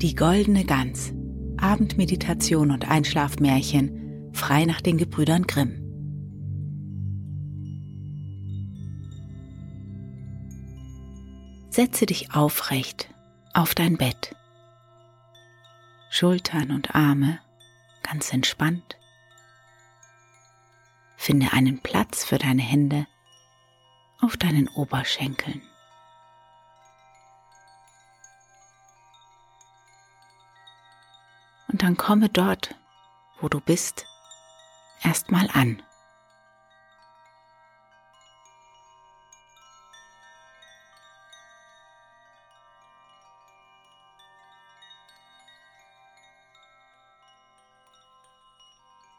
Die goldene Gans. Abendmeditation und Einschlafmärchen frei nach den Gebrüdern Grimm. Setze dich aufrecht auf dein Bett. Schultern und Arme ganz entspannt. Finde einen Platz für deine Hände auf deinen Oberschenkeln. Und dann komme dort, wo du bist, erstmal an.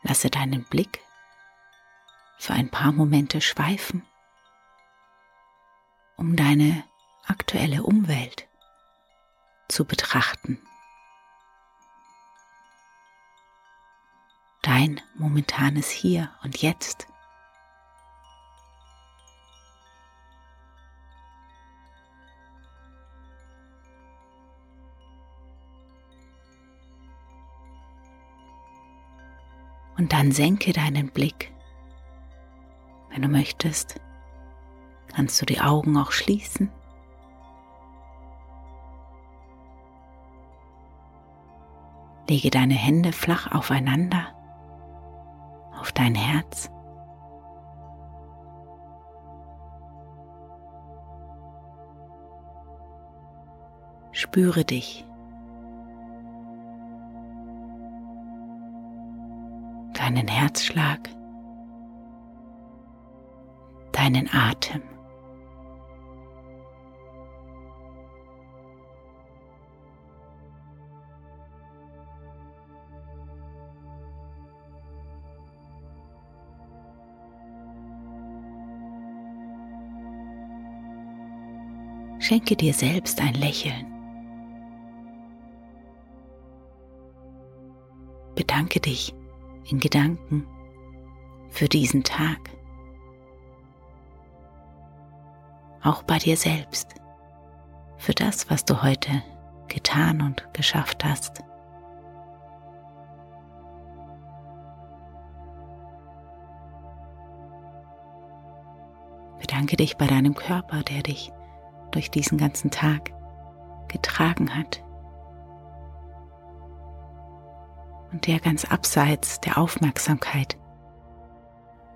Lasse deinen Blick für ein paar Momente schweifen, um deine aktuelle Umwelt zu betrachten. Dein momentanes Hier und Jetzt. Und dann senke deinen Blick. Wenn du möchtest, kannst du die Augen auch schließen. Lege deine Hände flach aufeinander, auf dein Herz. Spüre dich. Deinen Herzschlag, deinen Atem. Schenke dir selbst ein Lächeln. Bedanke dich in Gedanken für diesen Tag. Auch bei dir selbst, für das, was du heute getan und geschafft hast. Bedanke dich bei deinem Körper, der dich durch diesen ganzen Tag getragen hat und der ganz abseits der Aufmerksamkeit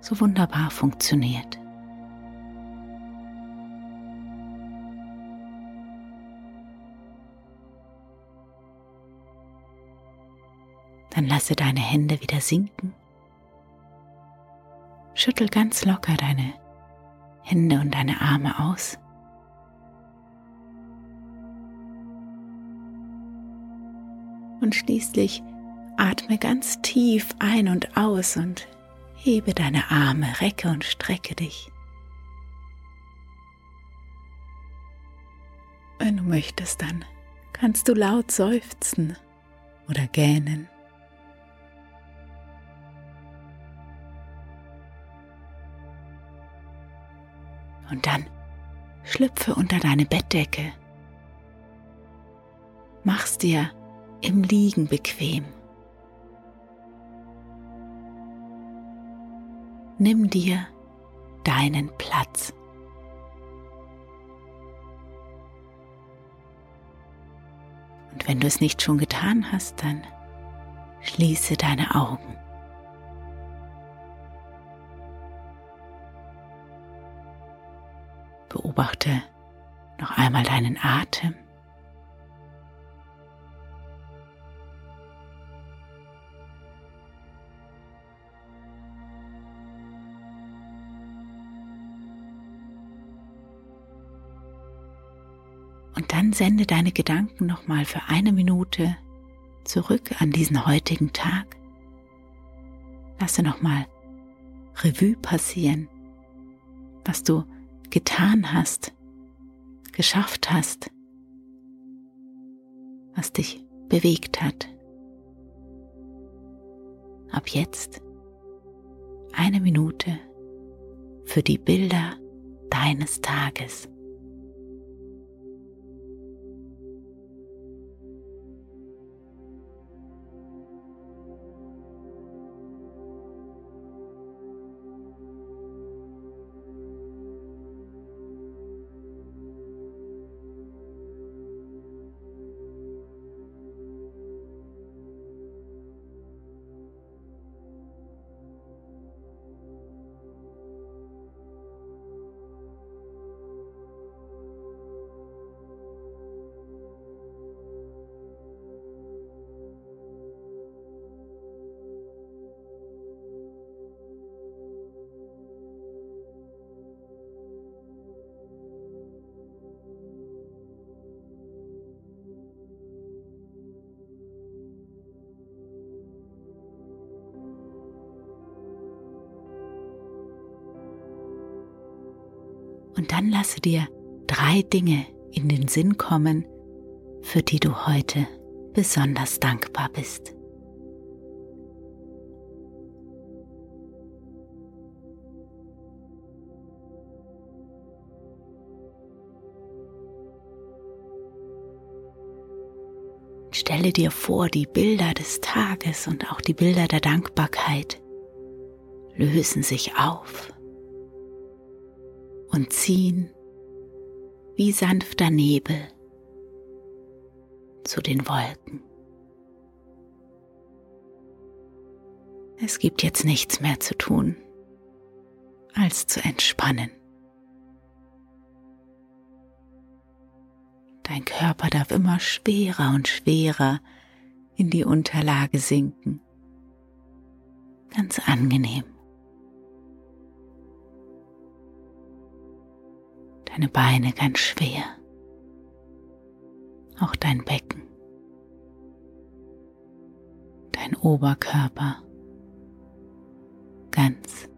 so wunderbar funktioniert. Dann lasse deine Hände wieder sinken. Schüttel ganz locker deine Hände und deine Arme aus. Und schließlich atme ganz tief ein und aus und hebe deine Arme, recke und strecke dich. Wenn du möchtest, dann kannst du laut seufzen oder gähnen. Und dann schlüpfe unter deine Bettdecke. Mach's dir im Liegen bequem. Nimm dir deinen Platz. Und wenn du es nicht schon getan hast, dann schließe deine Augen. Beobachte noch einmal deinen Atem. Sende deine Gedanken nochmal für eine Minute zurück an diesen heutigen Tag. Lasse nochmal Revue passieren, was du getan hast, geschafft hast, was dich bewegt hat. Ab jetzt eine Minute für die Bilder deines Tages. Und dann lasse dir drei Dinge in den Sinn kommen, für die du heute besonders dankbar bist. Stelle dir vor, die Bilder des Tages und auch die Bilder der Dankbarkeit lösen sich auf und ziehen wie sanfter Nebel zu den Wolken. Es gibt jetzt nichts mehr zu tun, als zu entspannen. Dein Körper darf immer schwerer und schwerer in die Unterlage sinken. Ganz angenehm. Deine Beine ganz schwer, auch dein Becken, dein Oberkörper. Ganz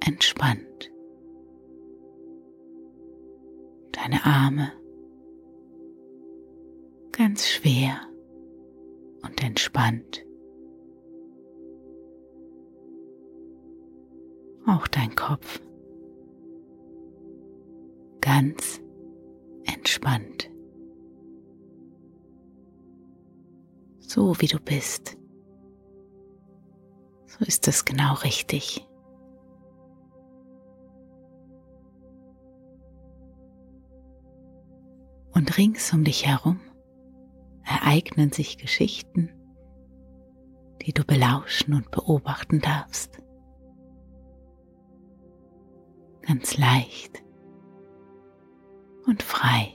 entspannt, deine Arme. Ganz schwer und entspannt. Auch dein Kopf ganz entspannt. So wie du bist. So ist es genau richtig. Und rings um dich herum ereignen sich Geschichten, die du belauschen und beobachten darfst. Ganz leicht und frei.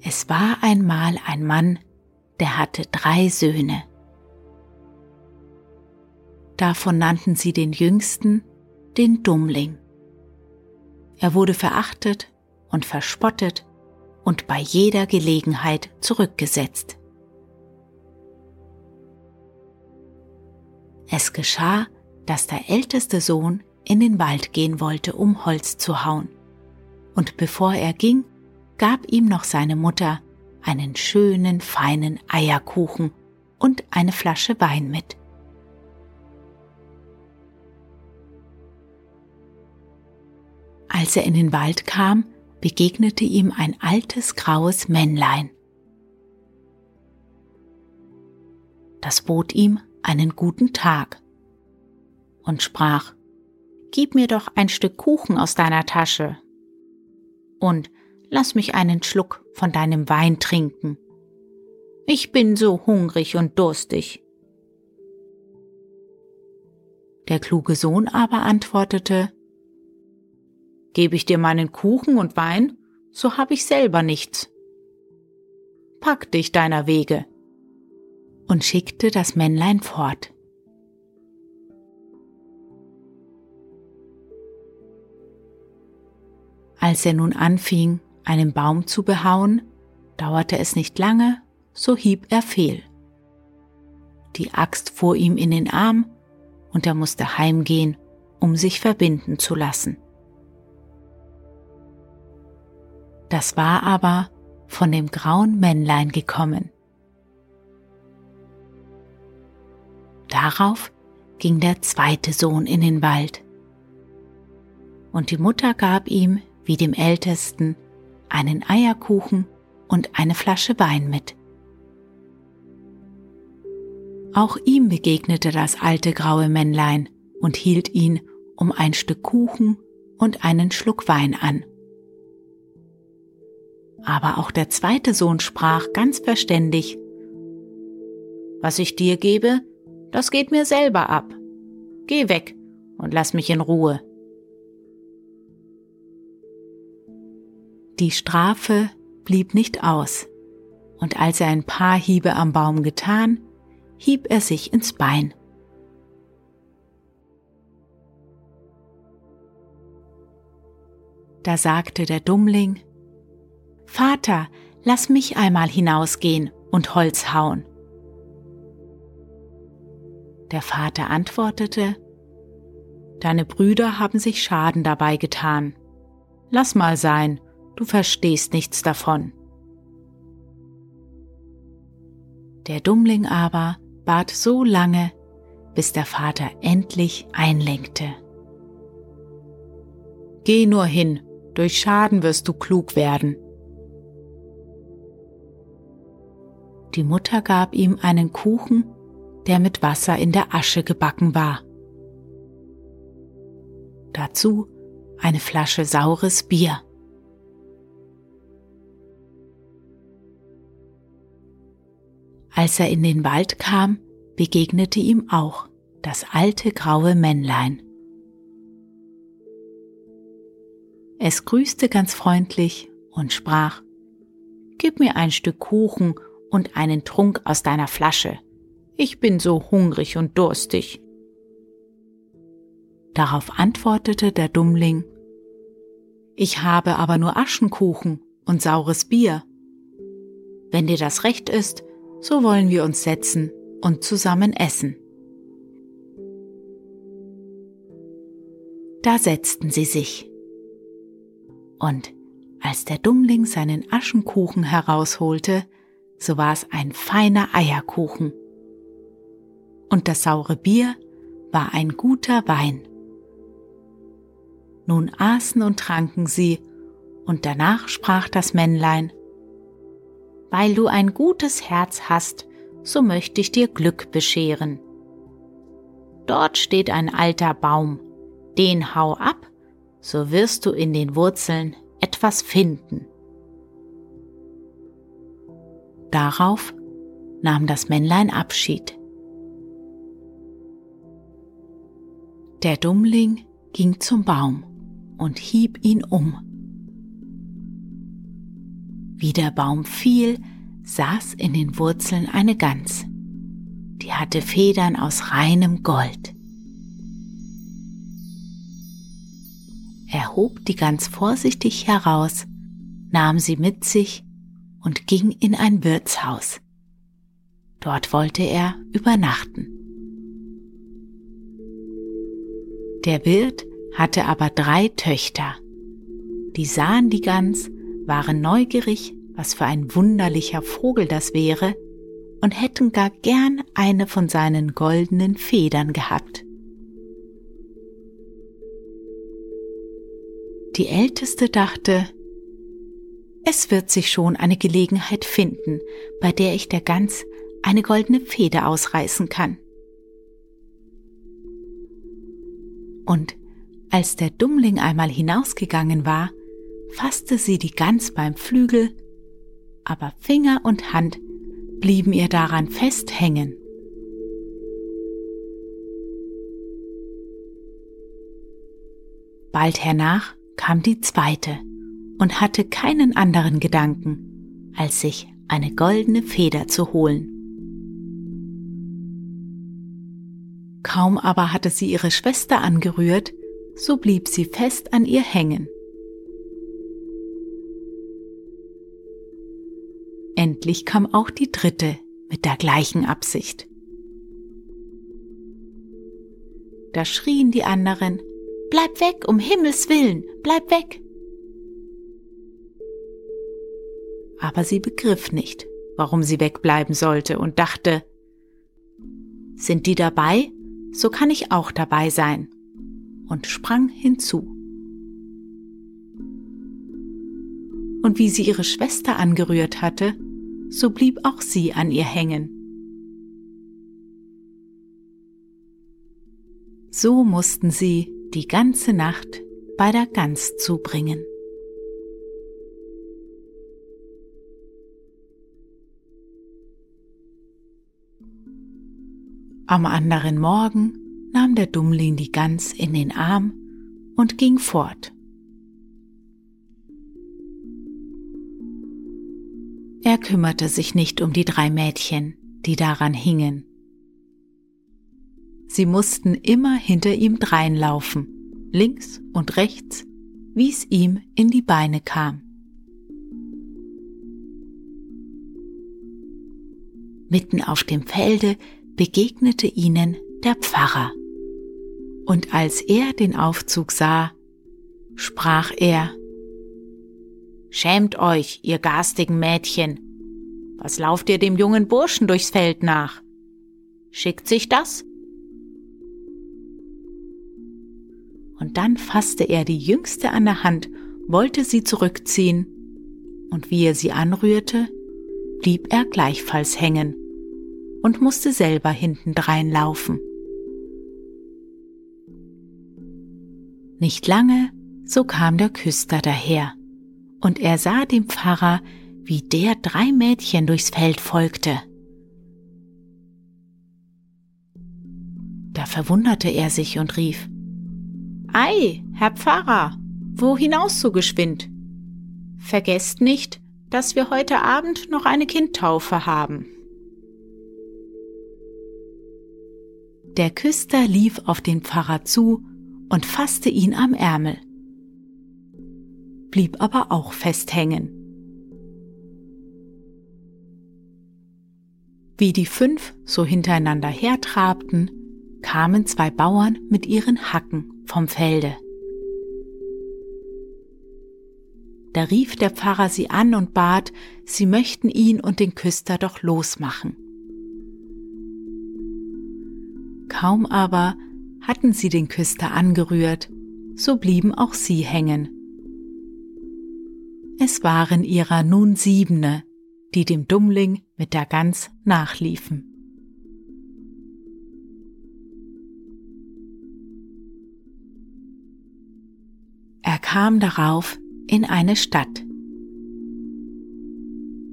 Es war einmal ein Mann, der hatte drei Söhne. Davon nannten sie den jüngsten den Dummling. Er wurde verachtet und verspottet und bei jeder Gelegenheit zurückgesetzt. Es geschah, dass der älteste Sohn in den Wald gehen wollte, um Holz zu hauen. Und bevor er ging, gab ihm noch seine Mutter einen schönen, feinen Eierkuchen und eine Flasche Wein mit. Als er in den Wald kam, begegnete ihm ein altes graues Männlein. Das bot ihm einen guten Tag und sprach, Gib mir doch ein Stück Kuchen aus deiner Tasche und lass mich einen Schluck von deinem Wein trinken. Ich bin so hungrig und durstig. Der kluge Sohn aber antwortete, Gebe ich dir meinen Kuchen und Wein, so hab ich selber nichts. Pack dich deiner Wege. Und schickte das Männlein fort. Als er nun anfing, einen Baum zu behauen, dauerte es nicht lange, so hieb er fehl. Die Axt fuhr ihm in den Arm und er musste heimgehen, um sich verbinden zu lassen. Das war aber von dem grauen Männlein gekommen. Darauf ging der zweite Sohn in den Wald. Und die Mutter gab ihm, wie dem Ältesten, einen Eierkuchen und eine Flasche Wein mit. Auch ihm begegnete das alte graue Männlein und hielt ihn um ein Stück Kuchen und einen Schluck Wein an. Aber auch der zweite Sohn sprach ganz verständig, Was ich dir gebe, das geht mir selber ab. Geh weg und lass mich in Ruhe. Die Strafe blieb nicht aus, und als er ein paar Hiebe am Baum getan, hieb er sich ins Bein. Da sagte der Dummling, Vater, lass mich einmal hinausgehen und Holz hauen. Der Vater antwortete, Deine Brüder haben sich Schaden dabei getan. Lass mal sein, du verstehst nichts davon. Der Dummling aber bat so lange, bis der Vater endlich einlenkte. Geh nur hin, durch Schaden wirst du klug werden. Die Mutter gab ihm einen Kuchen, der mit Wasser in der Asche gebacken war. Dazu eine Flasche saures Bier. Als er in den Wald kam, begegnete ihm auch das alte graue Männlein. Es grüßte ganz freundlich und sprach, Gib mir ein Stück Kuchen und einen Trunk aus deiner Flasche. Ich bin so hungrig und durstig. Darauf antwortete der Dummling, Ich habe aber nur Aschenkuchen und saures Bier. Wenn dir das recht ist, so wollen wir uns setzen und zusammen essen. Da setzten sie sich. Und als der Dummling seinen Aschenkuchen herausholte, so war es ein feiner Eierkuchen. Und das saure Bier war ein guter Wein. Nun aßen und tranken sie, und danach sprach das Männlein, weil du ein gutes Herz hast, so möchte ich dir Glück bescheren. Dort steht ein alter Baum, den hau ab, so wirst du in den Wurzeln etwas finden. Darauf nahm das Männlein Abschied. Der Dummling ging zum Baum und hieb ihn um. Wie der Baum fiel, saß in den Wurzeln eine Gans. Die hatte Federn aus reinem Gold. Er hob die Gans vorsichtig heraus, nahm sie mit sich und ging in ein Wirtshaus. Dort wollte er übernachten. Der Wirt hatte aber drei Töchter. Die sahen die Gans waren neugierig, was für ein wunderlicher Vogel das wäre, und hätten gar gern eine von seinen goldenen Federn gehabt. Die Älteste dachte, es wird sich schon eine Gelegenheit finden, bei der ich der Gans eine goldene Feder ausreißen kann. Und als der Dummling einmal hinausgegangen war, fasste sie die Gans beim Flügel, aber Finger und Hand blieben ihr daran fest hängen. Bald hernach kam die zweite und hatte keinen anderen Gedanken, als sich eine goldene Feder zu holen. Kaum aber hatte sie ihre Schwester angerührt, so blieb sie fest an ihr hängen. Endlich kam auch die dritte mit der gleichen Absicht. Da schrien die anderen, Bleib weg, um Himmels willen, bleib weg. Aber sie begriff nicht, warum sie wegbleiben sollte und dachte, sind die dabei, so kann ich auch dabei sein, und sprang hinzu. Und wie sie ihre Schwester angerührt hatte, so blieb auch sie an ihr hängen. So mussten sie die ganze Nacht bei der Gans zubringen. Am anderen Morgen nahm der Dummling die Gans in den Arm und ging fort. Er kümmerte sich nicht um die drei Mädchen, die daran hingen. Sie mussten immer hinter ihm dreinlaufen, links und rechts, wie es ihm in die Beine kam. Mitten auf dem Felde begegnete ihnen der Pfarrer. Und als er den Aufzug sah, sprach er, Schämt euch, ihr garstigen Mädchen. Was lauft ihr dem jungen Burschen durchs Feld nach? Schickt sich das? Und dann fasste er die Jüngste an der Hand, wollte sie zurückziehen, und wie er sie anrührte, blieb er gleichfalls hängen und musste selber hintendrein laufen. Nicht lange, so kam der Küster daher, und er sah dem Pfarrer, wie der drei Mädchen durchs Feld folgte. Da verwunderte er sich und rief, Ei, Herr Pfarrer, wo hinaus so geschwind? Vergesst nicht, dass wir heute Abend noch eine Kindtaufe haben. Der Küster lief auf den Pfarrer zu und fasste ihn am Ärmel, blieb aber auch festhängen. Wie die fünf so hintereinander hertrabten, kamen zwei Bauern mit ihren Hacken vom Felde. Da rief der Pfarrer sie an und bat, sie möchten ihn und den Küster doch losmachen. Kaum aber hatten sie den Küster angerührt, so blieben auch sie hängen. Es waren ihrer nun siebene, die dem Dummling mit der Gans nachliefen. Er kam darauf in eine Stadt.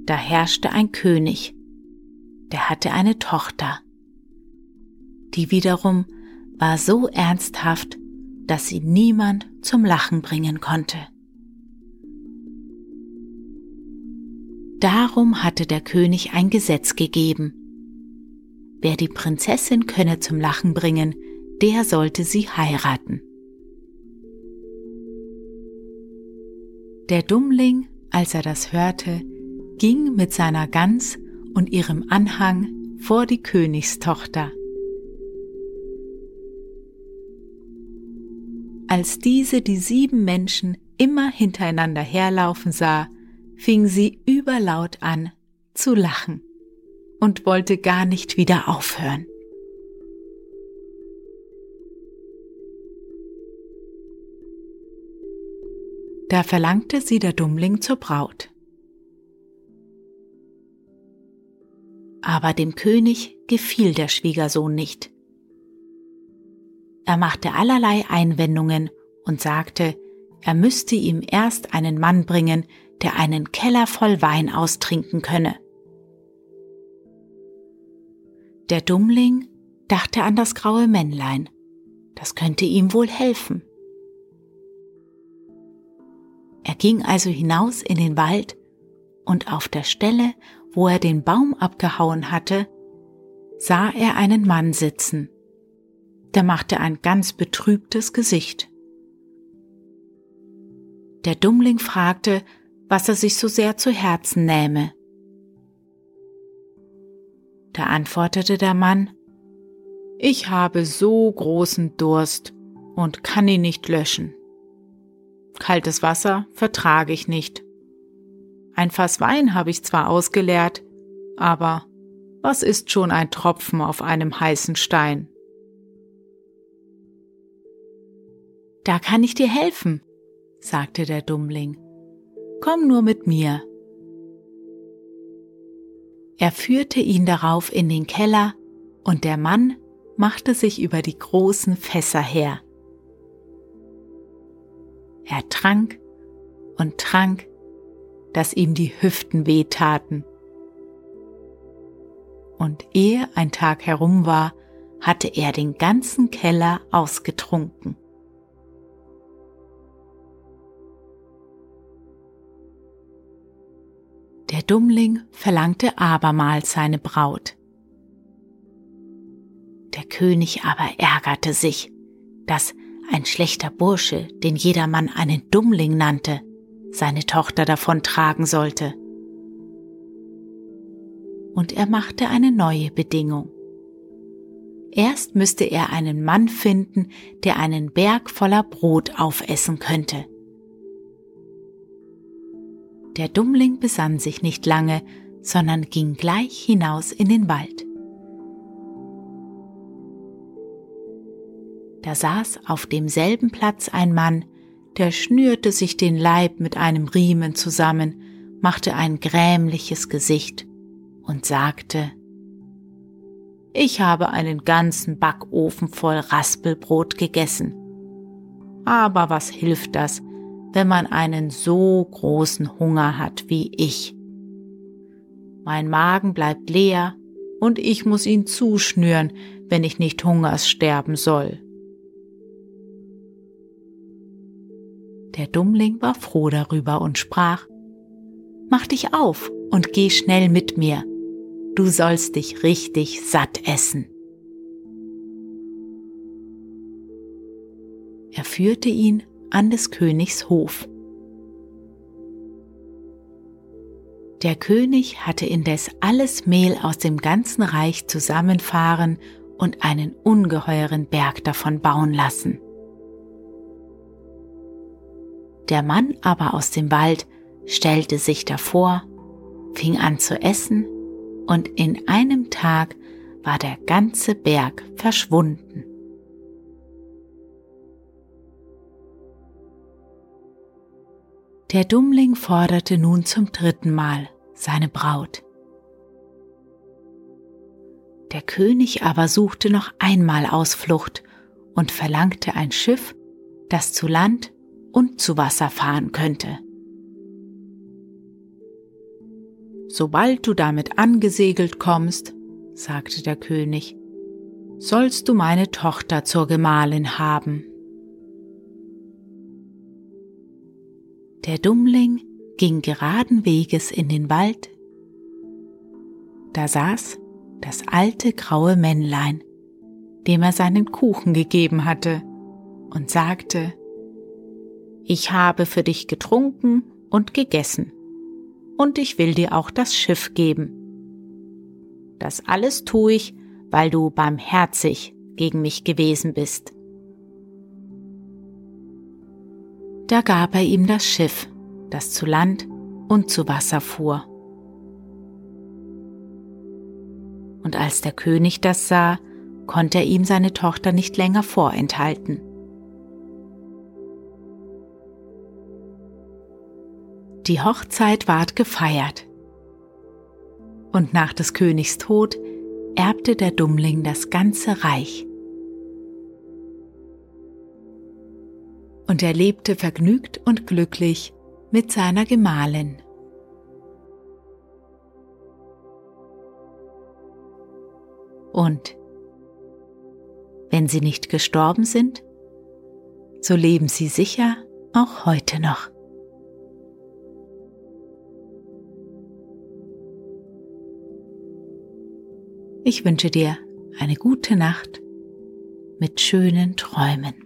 Da herrschte ein König, der hatte eine Tochter die wiederum war so ernsthaft, dass sie niemand zum Lachen bringen konnte. Darum hatte der König ein Gesetz gegeben. Wer die Prinzessin könne zum Lachen bringen, der sollte sie heiraten. Der Dummling, als er das hörte, ging mit seiner Gans und ihrem Anhang vor die Königstochter. Als diese die sieben Menschen immer hintereinander herlaufen sah, fing sie überlaut an zu lachen und wollte gar nicht wieder aufhören. Da verlangte sie der Dummling zur Braut. Aber dem König gefiel der Schwiegersohn nicht. Er machte allerlei Einwendungen und sagte, er müsste ihm erst einen Mann bringen, der einen Keller voll Wein austrinken könne. Der Dummling dachte an das graue Männlein. Das könnte ihm wohl helfen. Er ging also hinaus in den Wald und auf der Stelle, wo er den Baum abgehauen hatte, sah er einen Mann sitzen. Der machte ein ganz betrübtes Gesicht. Der Dummling fragte, was er sich so sehr zu Herzen nähme. Da antwortete der Mann, Ich habe so großen Durst und kann ihn nicht löschen. Kaltes Wasser vertrage ich nicht. Ein Fass Wein habe ich zwar ausgeleert, aber was ist schon ein Tropfen auf einem heißen Stein? Da kann ich dir helfen, sagte der Dummling. Komm nur mit mir. Er führte ihn darauf in den Keller, und der Mann machte sich über die großen Fässer her. Er trank und trank, dass ihm die Hüften wehtaten. Und ehe ein Tag herum war, hatte er den ganzen Keller ausgetrunken. Dummling verlangte abermals seine Braut. Der König aber ärgerte sich, dass ein schlechter Bursche, den jedermann einen Dummling nannte, seine Tochter davon tragen sollte. Und er machte eine neue Bedingung. Erst müsste er einen Mann finden, der einen Berg voller Brot aufessen könnte. Der Dummling besann sich nicht lange, sondern ging gleich hinaus in den Wald. Da saß auf demselben Platz ein Mann, der schnürte sich den Leib mit einem Riemen zusammen, machte ein grämliches Gesicht und sagte, ich habe einen ganzen Backofen voll Raspelbrot gegessen. Aber was hilft das, wenn man einen so großen Hunger hat wie ich. Mein Magen bleibt leer und ich muss ihn zuschnüren, wenn ich nicht Hungers sterben soll. Der Dummling war froh darüber und sprach, Mach dich auf und geh schnell mit mir, du sollst dich richtig satt essen. Er führte ihn an des Königs Hof. Der König hatte indes alles Mehl aus dem ganzen Reich zusammenfahren und einen ungeheuren Berg davon bauen lassen. Der Mann aber aus dem Wald stellte sich davor, fing an zu essen, und in einem Tag war der ganze Berg verschwunden. Der Dummling forderte nun zum dritten Mal seine Braut. Der König aber suchte noch einmal Ausflucht und verlangte ein Schiff, das zu Land und zu Wasser fahren könnte. Sobald du damit angesegelt kommst, sagte der König, sollst du meine Tochter zur Gemahlin haben. Der Dummling ging geraden Weges in den Wald. Da saß das alte graue Männlein, dem er seinen Kuchen gegeben hatte, und sagte, Ich habe für dich getrunken und gegessen, und ich will dir auch das Schiff geben. Das alles tue ich, weil du barmherzig gegen mich gewesen bist. Da gab er ihm das Schiff, das zu Land und zu Wasser fuhr. Und als der König das sah, konnte er ihm seine Tochter nicht länger vorenthalten. Die Hochzeit ward gefeiert. Und nach des Königs Tod erbte der Dummling das ganze Reich. Und er lebte vergnügt und glücklich mit seiner Gemahlin. Und wenn sie nicht gestorben sind, so leben sie sicher auch heute noch. Ich wünsche dir eine gute Nacht mit schönen Träumen.